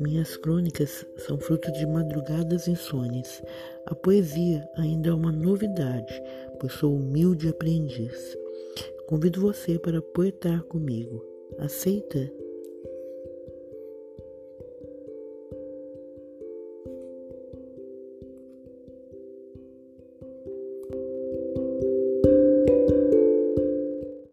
Minhas crônicas são fruto de madrugadas insônias. A poesia ainda é uma novidade, pois sou humilde aprendiz. Convido você para poetar comigo. Aceita?